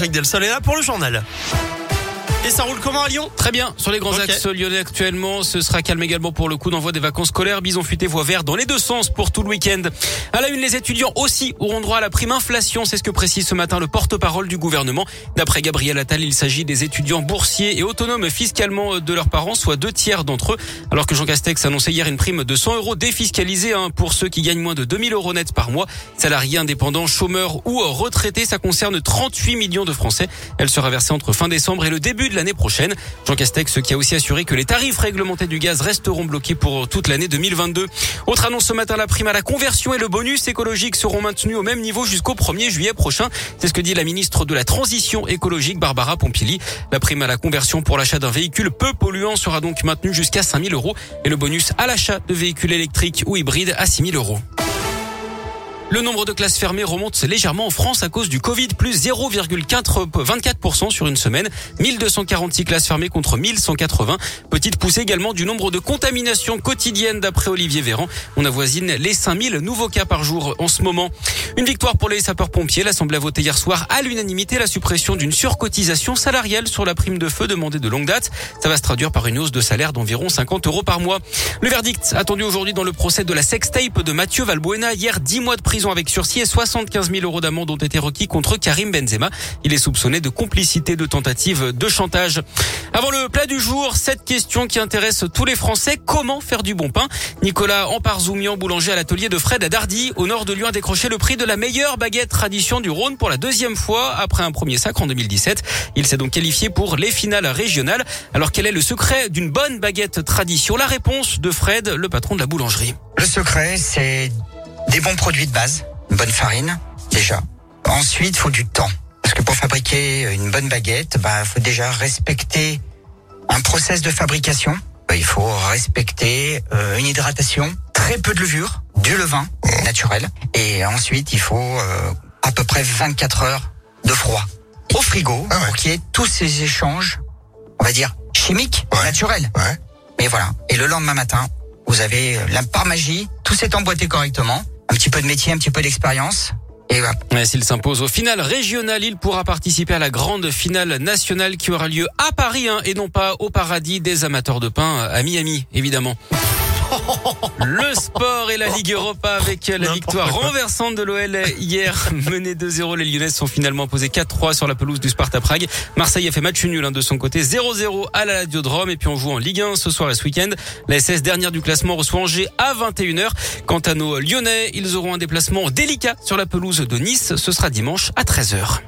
Eric Delsol est pour le journal. Et ça roule comment à Lyon? Très bien. Sur les grands axes lyonnais actuellement, ce sera calme également pour le coup d'envoi des vacances scolaires. Bison futé voie vert dans les deux sens pour tout le week-end. À la une, les étudiants aussi auront droit à la prime inflation. C'est ce que précise ce matin le porte-parole du gouvernement. D'après Gabriel Attal, il s'agit des étudiants boursiers et autonomes fiscalement de leurs parents, soit deux tiers d'entre eux. Alors que Jean Castex annonçait hier une prime de 100 euros défiscalisée hein, pour ceux qui gagnent moins de 2000 euros net par mois. Salariés indépendants, chômeurs ou retraités, ça concerne 38 millions de Français. Elle sera versée entre fin décembre et le début de l'année prochaine. Jean Castex qui a aussi assuré que les tarifs réglementés du gaz resteront bloqués pour toute l'année 2022. Autre annonce ce matin, la prime à la conversion et le bonus écologique seront maintenus au même niveau jusqu'au 1er juillet prochain. C'est ce que dit la ministre de la Transition écologique, Barbara Pompili. La prime à la conversion pour l'achat d'un véhicule peu polluant sera donc maintenue jusqu'à 5000 euros et le bonus à l'achat de véhicules électriques ou hybrides à 6000 euros. Le nombre de classes fermées remonte légèrement en France à cause du Covid, plus 0,24% sur une semaine. 1246 classes fermées contre 1180. Petite poussée également du nombre de contaminations quotidiennes d'après Olivier Véran. On avoisine les 5000 nouveaux cas par jour en ce moment. Une victoire pour les sapeurs-pompiers. L'Assemblée a voté hier soir à l'unanimité la suppression d'une surcotisation salariale sur la prime de feu demandée de longue date. Ça va se traduire par une hausse de salaire d'environ 50 euros par mois. Le verdict attendu aujourd'hui dans le procès de la sextape de Mathieu Valbuena. Hier, 10 mois de prison avec sursis et 75 000 euros d'amende ont été requis contre Karim Benzema. Il est soupçonné de complicité de tentative de chantage. Avant le plat du jour, cette question qui intéresse tous les Français. Comment faire du bon pain? Nicolas Amparzoumian, boulanger à l'atelier de Fred à Dardy, au nord de Lyon, a décroché le prix de la meilleure baguette tradition du Rhône pour la deuxième fois après un premier sacre en 2017. Il s'est donc qualifié pour les finales régionales. Alors quel est le secret d'une bonne baguette tradition? La réponse de Fred, le patron de la boulangerie. Le secret, c'est des bons produits de base, une bonne farine, déjà. Ensuite, il faut du temps. Parce que pour fabriquer une bonne baguette, bah, faut déjà respecter un process de fabrication. Bah, Il faut respecter euh, une hydratation, très peu de levure, du levain naturel. Et ensuite, il faut euh, à peu près 24 heures de froid au frigo Ah ouais. pour qu'il y ait tous ces échanges, on va dire, chimiques, Ouais. naturels. Ouais. Et voilà. Et le lendemain matin, vous avez la par magie, tout s'est emboîté correctement. Un petit peu de métier, un petit peu d'expérience. Et voilà. S'il s'impose au final régional, il pourra participer à la grande finale nationale qui aura lieu à Paris hein, et non pas au paradis des amateurs de pain à Miami, évidemment. Le sport et la Ligue Europa avec la victoire renversante de l'OL hier. Menée 2-0, les Lyonnais sont finalement posés 4-3 sur la pelouse du Sparta Prague. Marseille a fait match nul hein, de son côté 0-0 à la Ladiodrome et puis on joue en Ligue 1 ce soir et ce week-end. La SS dernière du classement reçoit Angers à 21h. Quant à nos Lyonnais, ils auront un déplacement délicat sur la pelouse de Nice. Ce sera dimanche à 13h.